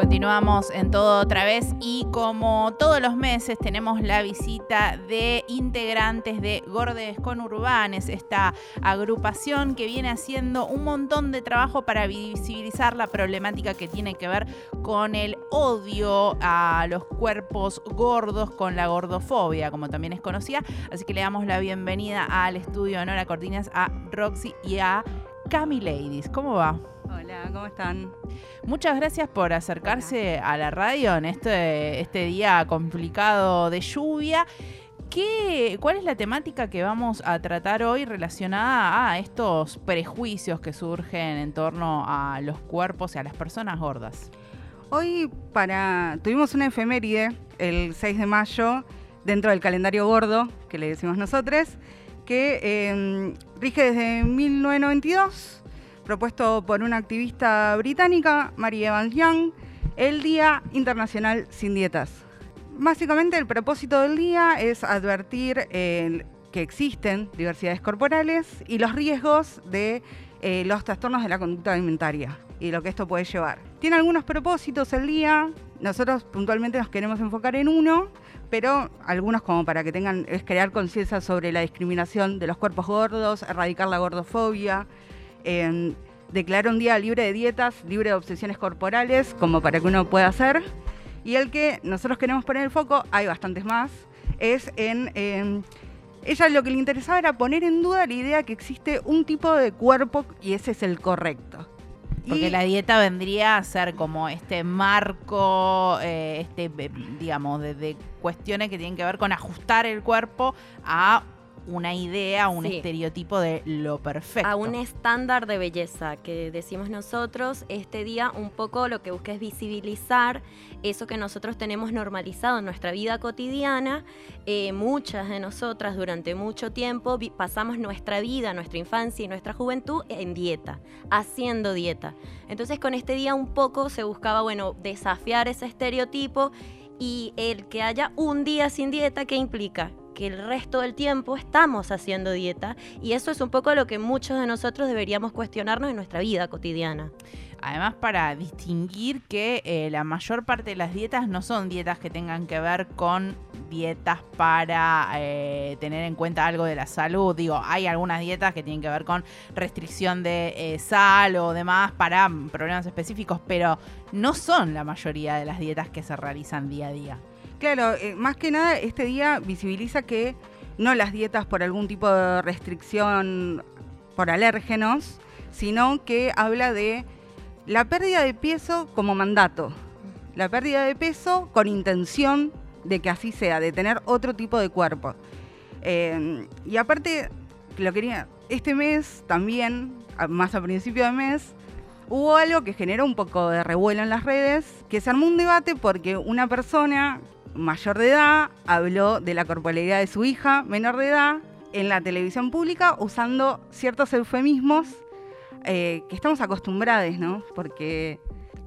Continuamos en todo otra vez y como todos los meses tenemos la visita de integrantes de Gordes con Urbanes, esta agrupación que viene haciendo un montón de trabajo para visibilizar la problemática que tiene que ver con el odio a los cuerpos gordos, con la gordofobia, como también es conocida. Así que le damos la bienvenida al estudio de Nora Cortinas a Roxy y a Cami Ladies. ¿Cómo va? Hola, ¿cómo están? Muchas gracias por acercarse a la radio en este, este día complicado de lluvia. ¿Qué, ¿Cuál es la temática que vamos a tratar hoy relacionada a estos prejuicios que surgen en torno a los cuerpos y a las personas gordas? Hoy para tuvimos una efeméride el 6 de mayo dentro del calendario gordo, que le decimos nosotros, que eh, rige desde 1992 propuesto por una activista británica, Mary Evans Young, el Día Internacional Sin Dietas. Básicamente el propósito del día es advertir que existen diversidades corporales y los riesgos de eh, los trastornos de la conducta alimentaria y lo que esto puede llevar. Tiene algunos propósitos el día, nosotros puntualmente nos queremos enfocar en uno, pero algunos como para que tengan, es crear conciencia sobre la discriminación de los cuerpos gordos, erradicar la gordofobia, eh, declarar un día libre de dietas, libre de obsesiones corporales, como para que uno pueda hacer. Y el que nosotros queremos poner el foco, hay bastantes más, es en... ella lo que le interesaba era poner en duda la idea que existe un tipo de cuerpo y ese es el correcto. Porque la dieta vendría a ser como este marco, eh, este, digamos, de, cuestiones que tienen que ver con ajustar el cuerpo a una idea, un estereotipo de lo perfecto. A un estándar de belleza que decimos nosotros, este día un poco lo que busca es visibilizar eso que nosotros tenemos normalizado en nuestra vida cotidiana. Eh, muchas de nosotras durante mucho tiempo pasamos nuestra vida, nuestra infancia y nuestra juventud en dieta, haciendo dieta. Entonces con este día un poco se buscaba, bueno, desafiar ese estereotipo y el que haya un día sin dieta, ¿qué implica? Que el resto del tiempo estamos haciendo dieta y eso es un poco lo que muchos de nosotros deberíamos cuestionarnos en nuestra vida cotidiana. Además, para distinguir que eh, la mayor parte de las dietas no son dietas que tengan que ver con dietas para eh, tener en cuenta algo de la salud. Digo, hay algunas dietas que tienen que ver con restricción de eh, sal o demás para problemas específicos, pero no son la mayoría de las dietas que se realizan día a día. Claro, eh, más que nada este día visibiliza que no las dietas por algún tipo de restricción por alérgenos, sino que habla de la pérdida de peso como mandato, la pérdida de peso con intención de que así sea, de tener otro tipo de cuerpo. Eh, y aparte, lo quería, este mes también, más a principio de mes, hubo algo que generó un poco de revuelo en las redes, que se armó un debate porque una persona mayor de edad habló de la corporalidad de su hija menor de edad en la televisión pública usando ciertos eufemismos eh, que estamos acostumbrados, ¿no? Porque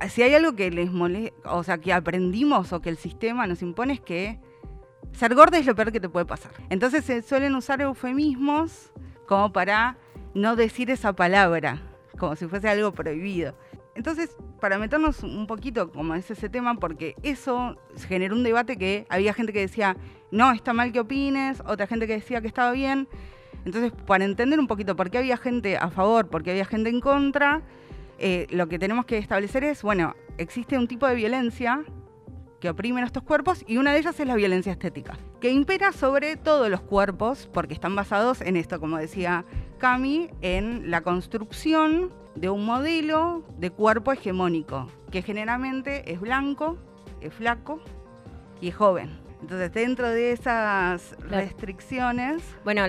si hay algo que les molesta, o sea, que aprendimos o que el sistema nos impone es que ser gorda es lo peor que te puede pasar. Entonces se suelen usar eufemismos como para no decir esa palabra, como si fuese algo prohibido. Entonces, para meternos un poquito como es ese tema, porque eso generó un debate que había gente que decía, no, está mal que opines, otra gente que decía que estaba bien. Entonces, para entender un poquito por qué había gente a favor, por qué había gente en contra, eh, lo que tenemos que establecer es, bueno, existe un tipo de violencia que oprime nuestros cuerpos y una de ellas es la violencia estética, que impera sobre todos los cuerpos porque están basados en esto, como decía Cami, en la construcción de un modelo de cuerpo hegemónico, que generalmente es blanco, es flaco y es joven. Entonces, dentro de esas restricciones... Bueno,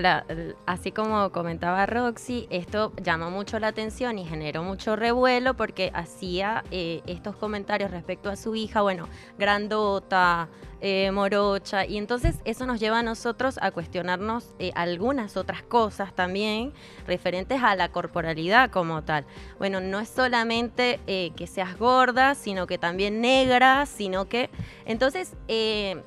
así como comentaba Roxy, esto llamó mucho la atención y generó mucho revuelo porque hacía eh, estos comentarios respecto a su hija, bueno, grandota, eh, morocha, y entonces eso nos lleva a nosotros a cuestionarnos eh, algunas otras cosas también referentes a la corporalidad como tal. Bueno, no es solamente que seas gorda, sino que también negra, sino que... Entonces,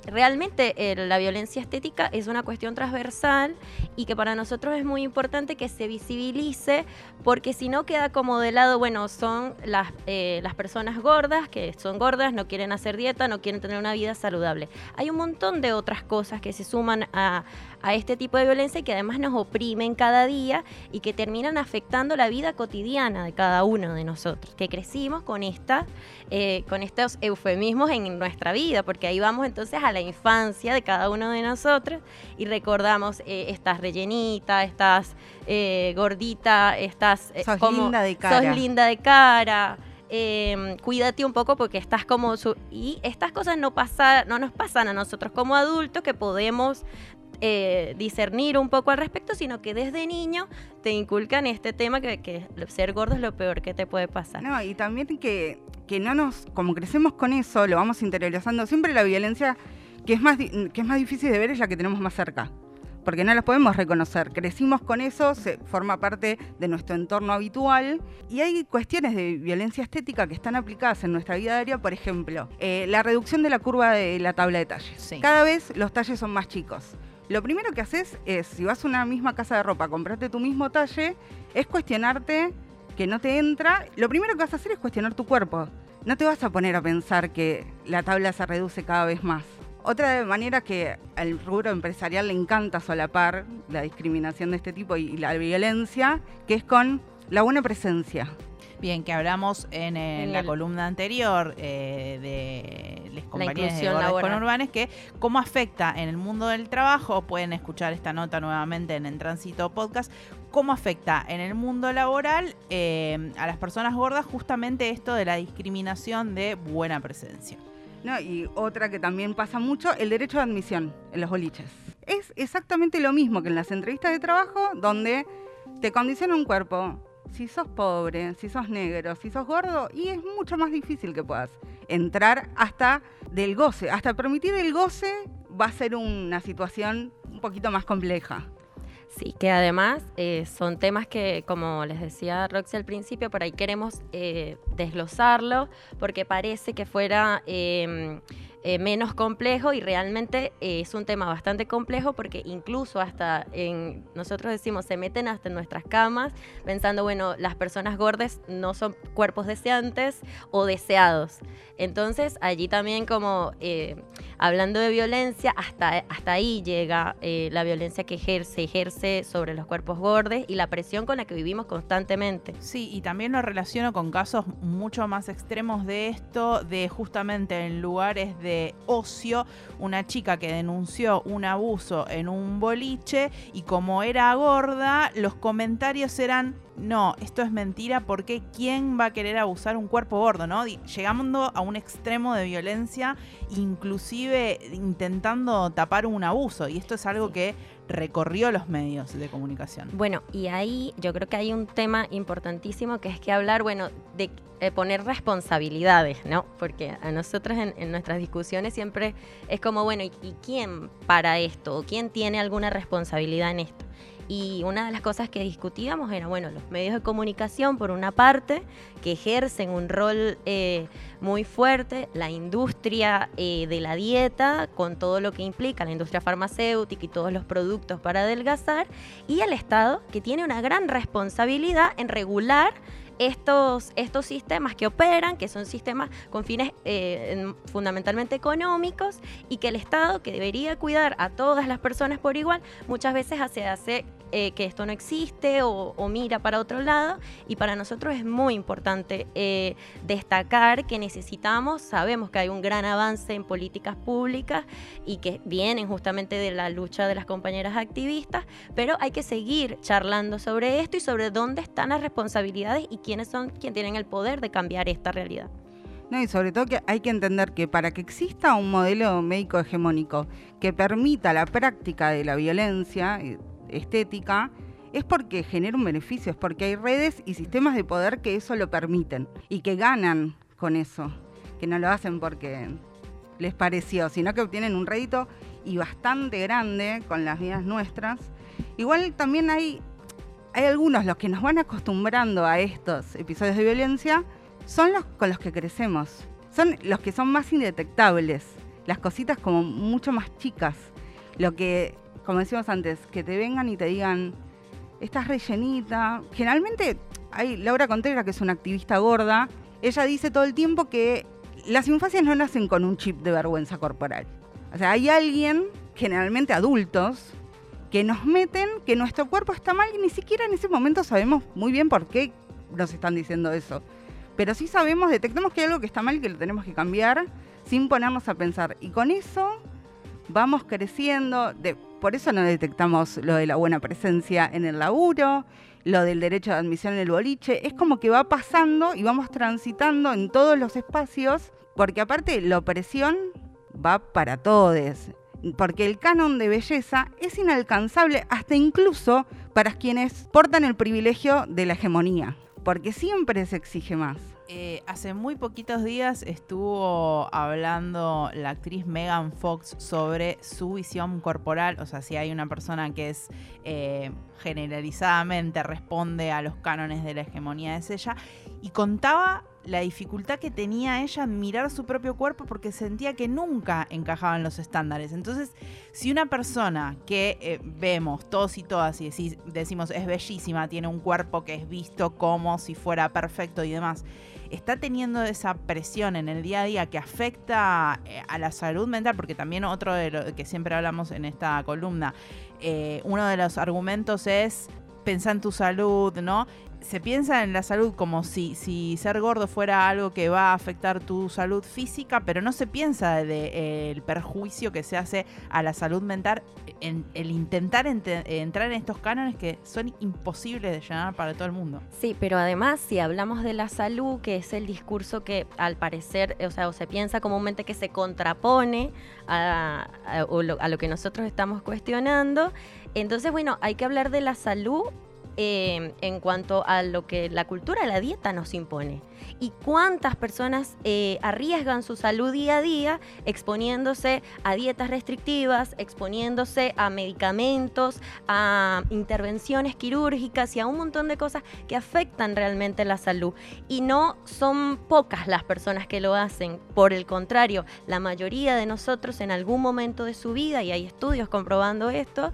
realmente eh, la violencia estética es una cuestión transversal y que para nosotros es muy importante que se visibilice porque si no queda como de lado, bueno, son las, eh, las personas gordas, que son gordas, no quieren hacer dieta, no quieren tener una vida saludable. Hay un montón de otras cosas que se suman a, a este tipo de violencia y que además nos oprimen cada día y que terminan afectando la vida cotidiana de cada uno de nosotros, que crecimos con, esta, eh, con estos eufemismos en nuestra vida, porque ahí vamos entonces a la infancia de cada uno de nosotros y recordamos, eh, estás rellenita, estás eh, gordita, estás... sos linda de cara. Sos linda de cara. Cuídate un poco porque estás como y estas cosas no pasa, no nos pasan a nosotros como adultos que podemos eh, discernir un poco al respecto, sino que desde niño te inculcan este tema que, que, ser gordo es lo peor que te puede pasar. No, y también que, que no nos, como crecemos con eso, lo vamos interiorizando, siempre la violencia que es, más, que es más difícil de ver es la que tenemos más cerca porque no la podemos reconocer. Crecimos con eso, se forma parte de nuestro entorno habitual y hay cuestiones de violencia estética que están aplicadas en nuestra vida diaria, por ejemplo, eh, la reducción de la curva de la tabla de talles. Cada vez los talles son más chicos. Lo primero que haces es, si vas a una misma casa de ropa, comprarte tu mismo talle, es cuestionarte que no te entra. Lo primero que vas a hacer es cuestionar tu cuerpo. No te vas a poner a pensar que la tabla se reduce cada vez más. Otra manera que al rubro empresarial le encanta solapar la discriminación de este tipo y la violencia, que es con la buena presencia. Bien, que hablamos en, la columna anterior eh, de las compañías de con urbanes, que cómo afecta en el mundo del trabajo, pueden escuchar esta nota nuevamente en el Tránsito Podcast, cómo afecta en el mundo laboral eh, a las personas gordas justamente esto de la discriminación de buena presencia. No, y otra que también pasa mucho, el derecho de admisión en los boliches. Es exactamente lo mismo que en las entrevistas de trabajo, donde te condiciona un cuerpo, si sos pobre, si sos negro, si sos gordo, y es mucho más difícil que puedas entrar hasta del goce. Hasta permitir el goce va a ser una situación un poquito más compleja. Sí, que además eh, son temas que, como les decía Roxy al principio, por ahí queremos eh, desglosarlo, porque parece que fuera... Em, eh, menos complejo y realmente es un tema bastante complejo porque incluso hasta en, nosotros decimos, se meten hasta en nuestras camas pensando, bueno, las personas gordas no son cuerpos deseantes o deseados. Entonces allí también como eh, hablando de violencia, hasta, hasta ahí llega la violencia que ejerce, ejerce sobre los cuerpos gordos y la presión con la que vivimos constantemente. Sí, y también lo relaciono con casos mucho más extremos de esto, de justamente en lugares de ocio una chica que denunció un abuso en un boliche y como era gorda, los comentarios eran no, esto es mentira porque ¿quién va a querer abusar un cuerpo gordo? ¿no? Llegando a un extremo de violencia, inclusive intentando tapar un abuso. Y esto es algo que recorrió los medios de comunicación. Bueno, y ahí yo creo que hay un tema importantísimo que es que hablar, bueno, de eh, poner responsabilidades, ¿no? Porque a nosotros en, nuestras discusiones siempre es como, bueno, ¿y, ¿y quién para esto? ¿O quién tiene alguna responsabilidad en esto? Y una de las cosas que discutíamos era, bueno, los medios de comunicación, por una parte, que ejercen un rol eh, muy fuerte, la industria eh, de la dieta, con todo lo que implica la industria farmacéutica y todos los productos para adelgazar, y el Estado, que tiene una gran responsabilidad en regular estos, estos sistemas que operan, que son sistemas con fines eh, fundamentalmente económicos, y que el Estado, que debería cuidar a todas las personas por igual, muchas veces hace, hace eh, que esto no existe o, mira para otro lado. Y para nosotros es muy importante eh, destacar que necesitamos, sabemos que hay un gran avance en políticas públicas y que vienen justamente de la lucha de las compañeras activistas, pero hay que seguir charlando sobre esto y sobre dónde están las responsabilidades y quiénes son quienes tienen el poder de cambiar esta realidad. No, y sobre todo que hay que entender que para que exista un modelo médico hegemónico que permita la práctica de la violencia, estética, es porque genera un beneficio, es porque hay redes y sistemas de poder que eso lo permiten y que ganan con eso, que no lo hacen porque les pareció, sino que obtienen un rédito y bastante grande con las vidas nuestras. Igual también hay, hay algunos, los que nos van acostumbrando a estos episodios de violencia, son los con los que crecemos, son los que son más indetectables las cositas como mucho más chicas. Lo que, como decíamos antes, que te vengan y te digan, estás rellenita. Generalmente hay Laura Contreras, que es una activista gorda, ella dice todo el tiempo que las infancias no nacen con un chip de vergüenza corporal. O sea, hay alguien, generalmente adultos, que nos meten que nuestro cuerpo está mal y ni siquiera en ese momento sabemos muy bien por qué nos están diciendo eso. Pero sí sabemos, detectamos que hay algo que está mal y que lo tenemos que cambiar sin ponernos a pensar. Y con eso vamos creciendo. Por eso no detectamos lo de la buena presencia en el laburo, lo del derecho de admisión en el boliche. Es como que va pasando y vamos transitando en todos los espacios, porque aparte la opresión va para todos porque el canon de belleza es inalcanzable hasta incluso para quienes portan el privilegio de la hegemonía, porque siempre se exige más. Eh, hace muy poquitos días estuvo hablando la actriz Megan Fox sobre su visión corporal, o sea, si hay una persona que es eh, generalizadamente responde a los cánones de la hegemonía es ella, y contaba la dificultad que tenía ella en mirar su propio cuerpo porque sentía que nunca encajaban los estándares. Entonces, si una persona que eh, vemos todos y todas y decimos es bellísima, tiene un cuerpo que es visto como si fuera perfecto y demás, está teniendo esa presión en el día a día que afecta eh, a la salud mental, porque también otro de lo que siempre hablamos en esta columna, eh, uno de los argumentos es pensar en tu salud, ¿no? Se piensa en la salud como si, ser gordo fuera algo que va a afectar tu salud física, pero no se piensa del de, el perjuicio que se hace a la salud mental en el intentar entrar en estos cánones que son imposibles de llenar para todo el mundo. Sí, pero además si hablamos de la salud, que es el discurso que al parecer, o sea, se piensa comúnmente que se contrapone a, a lo que nosotros estamos cuestionando, entonces bueno, hay que hablar de la salud eh, en cuanto a lo que la cultura la dieta nos impone y cuántas personas eh, arriesgan su salud día a día exponiéndose a dietas restrictivas, exponiéndose a medicamentos, a intervenciones quirúrgicas y a un montón de cosas que afectan realmente la salud. Y no son pocas las personas que lo hacen, por el contrario, la mayoría de nosotros en algún momento de su vida, y hay estudios comprobando esto,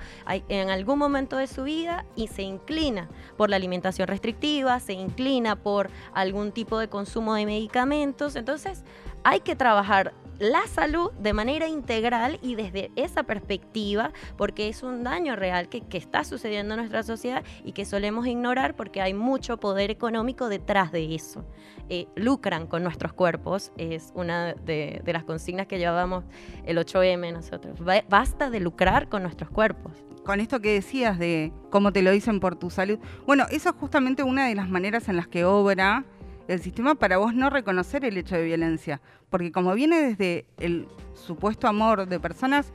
en algún momento de su vida y se inclina por la alimentación restrictiva, se inclina por algún tipo de consumo de medicamentos. Entonces, hay que trabajar la salud de manera integral y desde esa perspectiva, porque es un daño real que, está sucediendo en nuestra sociedad y que solemos ignorar porque hay mucho poder económico detrás de eso. Eh, lucran con nuestros cuerpos, es una de, de las consignas que llevábamos el 8M nosotros. Basta de lucrar con nuestros cuerpos con esto que decías de cómo te lo dicen por tu salud. Bueno, eso es justamente una de las maneras en las que obra el sistema para vos no reconocer el hecho de violencia. Porque como viene desde el supuesto amor de personas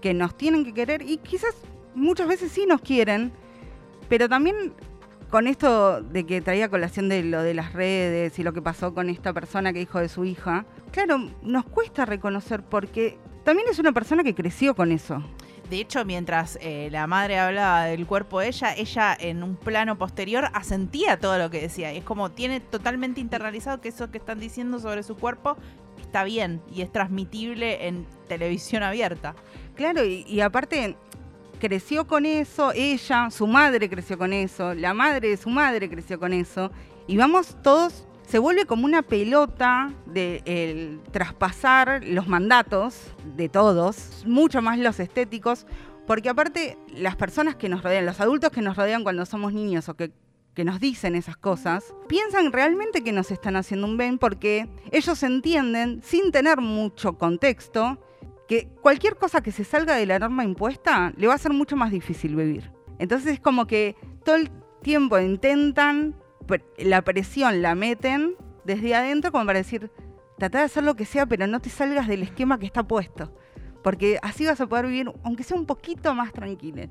que nos tienen que querer y quizás muchas veces sí nos quieren, pero también con esto de que traía colación de lo de las redes y lo que pasó con esta persona que dijo de su hija, claro, nos cuesta reconocer porque también es una persona que creció con eso. De hecho, mientras eh, la madre hablaba del cuerpo de ella, ella en un plano posterior asentía todo lo que decía. Y es como tiene totalmente internalizado que eso que están diciendo sobre su cuerpo está bien y es transmitible en televisión abierta. Claro, y, aparte creció con eso, ella, su madre creció con eso, la madre de su madre creció con eso. Y vamos todos se vuelve como una pelota de traspasar los mandatos de todos, mucho más los estéticos, porque aparte las personas que nos rodean, los adultos que nos rodean cuando somos niños o que, que nos dicen esas cosas, piensan realmente que nos están haciendo un bien porque ellos entienden, sin tener mucho contexto, que cualquier cosa que se salga de la norma impuesta le va a ser mucho más difícil vivir. Entonces es como que todo el tiempo intentan la presión la meten desde adentro como para decir, trata de hacer lo que sea, pero no te salgas del esquema que está puesto. Porque así vas a poder vivir, aunque sea un poquito más tranquilo.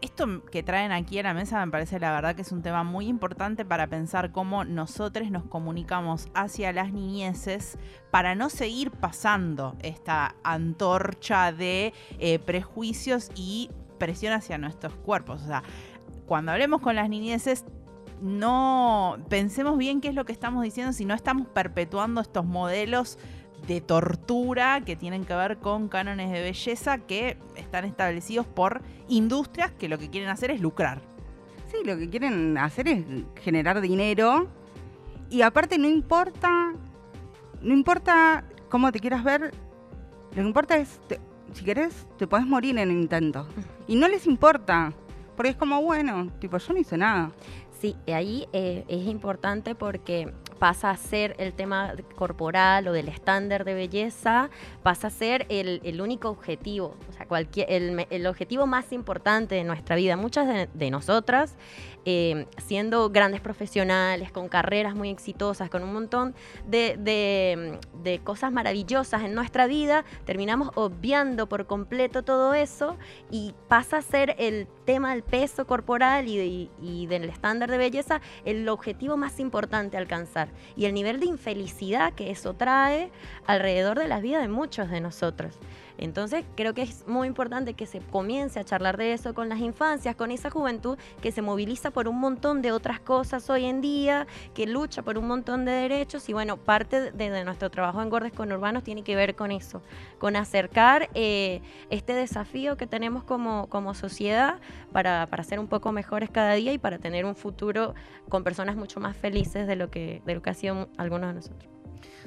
Esto que traen aquí a la mesa me parece la verdad que es un tema muy importante para pensar cómo nosotros nos comunicamos hacia las niñeces para no seguir pasando esta antorcha de eh, prejuicios y presión hacia nuestros cuerpos. O sea, cuando hablemos con las niñeces no pensemos bien qué es lo que estamos diciendo si no estamos perpetuando estos modelos de tortura que tienen que ver con cánones de belleza que están establecidos por industrias que lo que quieren hacer es lucrar. Sí, lo que quieren hacer es generar dinero y aparte no importa, no importa cómo te quieras ver, lo que importa es, si querés, te podés morir en el intento. Y no les importa, porque es como, bueno, tipo, yo no hice nada. Sí, ahí eh, es importante porque pasa a ser el tema corporal o del estándar de belleza, pasa a ser el, único objetivo, o sea, cualquier, el, objetivo más importante de nuestra vida. Muchas de, nosotras, eh, siendo grandes profesionales, con carreras muy exitosas, con un montón de, de, cosas maravillosas en nuestra vida, terminamos obviando por completo todo eso y pasa a ser el tema del peso corporal y, y del estándar de belleza el objetivo más importante alcanzar y el nivel de infelicidad que eso trae alrededor de la vida de muchos de nosotros. Entonces creo que es muy importante que se comience a charlar de eso con las infancias, con esa juventud que se moviliza por un montón de otras cosas hoy en día, que lucha por un montón de derechos y bueno, parte de, nuestro trabajo en Gordes con Urbanos tiene que ver con eso, con acercar eh, este desafío que tenemos como, sociedad para, para ser un poco mejores cada día y para tener un futuro con personas mucho más felices de lo que, de lo que ha sido algunos de nosotros.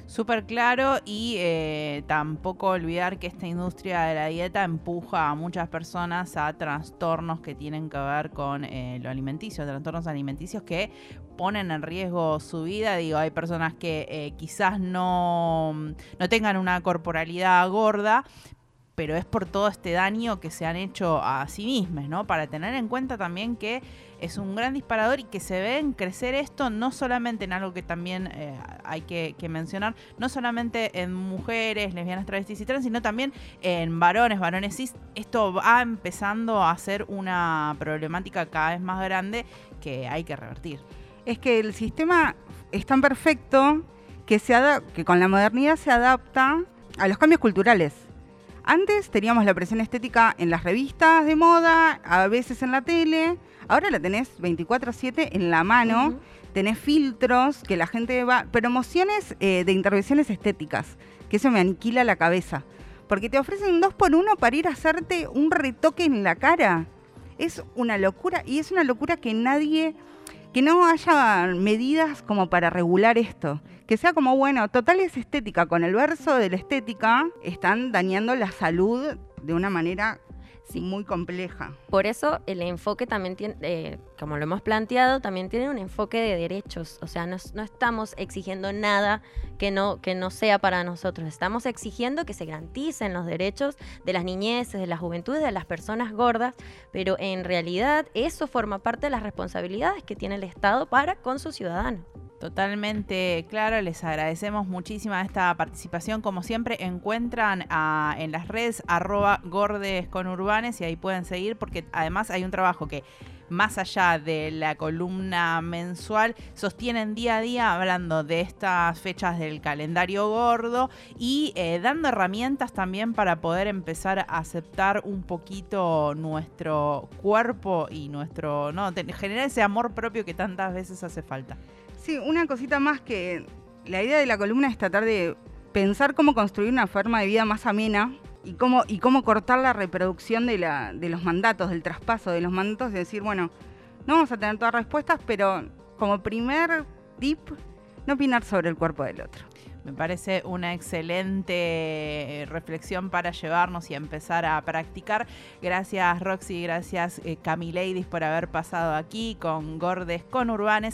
Súper claro y eh, tampoco olvidar que esta industria de la dieta empuja a muchas personas a trastornos que tienen que ver con eh, lo alimenticio, trastornos alimenticios que ponen en riesgo su vida. Digo, hay personas que eh, quizás no, no tengan una corporalidad gorda, pero es por todo este daño que se han hecho a sí mismas, ¿no? Para tener en cuenta también que es un gran disparador y que se ven crecer esto no solamente en algo que también eh, hay que, mencionar, no solamente en mujeres, lesbianas, travestis y trans, sino también en varones, varones cis. Esto va empezando a ser una problemática cada vez más grande que hay que revertir. Es que el sistema es tan perfecto que, se que con la modernidad se adapta a los cambios culturales. Antes teníamos la presión estética en las revistas de moda, a veces en la tele, ahora la tenés 24/7 en la mano, tenés filtros que la gente va, promociones eh, de intervenciones estéticas, que eso me aniquila la cabeza, porque te ofrecen dos por uno para ir a hacerte un retoque en la cara. Es una locura y es una locura que nadie que no haya medidas como para regular esto. Que sea como, bueno, total es estética. Con el verso de la estética están dañando la salud de una manera muy compleja. Por eso el enfoque también tiene, eh, como lo hemos planteado, también tiene un enfoque de derechos. O sea, no, estamos exigiendo nada que no, que no sea para nosotros. Estamos exigiendo que se garanticen los derechos de las niñeces, de las juventudes, de las personas gordas, pero en realidad eso forma parte de las responsabilidades que tiene el Estado para con sus ciudadanos. Totalmente claro, les agradecemos muchísimo esta participación. Como siempre, encuentran en las redes arroba gordes y ahí pueden seguir porque además hay un trabajo que más allá de la columna mensual, sostienen día a día hablando de estas fechas del calendario gordo y eh, dando herramientas también para poder empezar a aceptar un poquito nuestro cuerpo y nuestro, no, generar ese amor propio que tantas veces hace falta. Sí, una cosita más que la idea de la columna es tratar de pensar cómo construir una forma de vida más amena y cómo, y cómo cortar la reproducción de, la, de los mandatos, del traspaso de los mandatos, de decir, bueno, no vamos a tener todas respuestas, pero como primer tip, no opinar sobre el cuerpo del otro. Me parece una excelente eh, reflexión para llevarnos y empezar a practicar. Gracias Roxy, gracias eh, por haber pasado aquí con Gordes con Urbanes.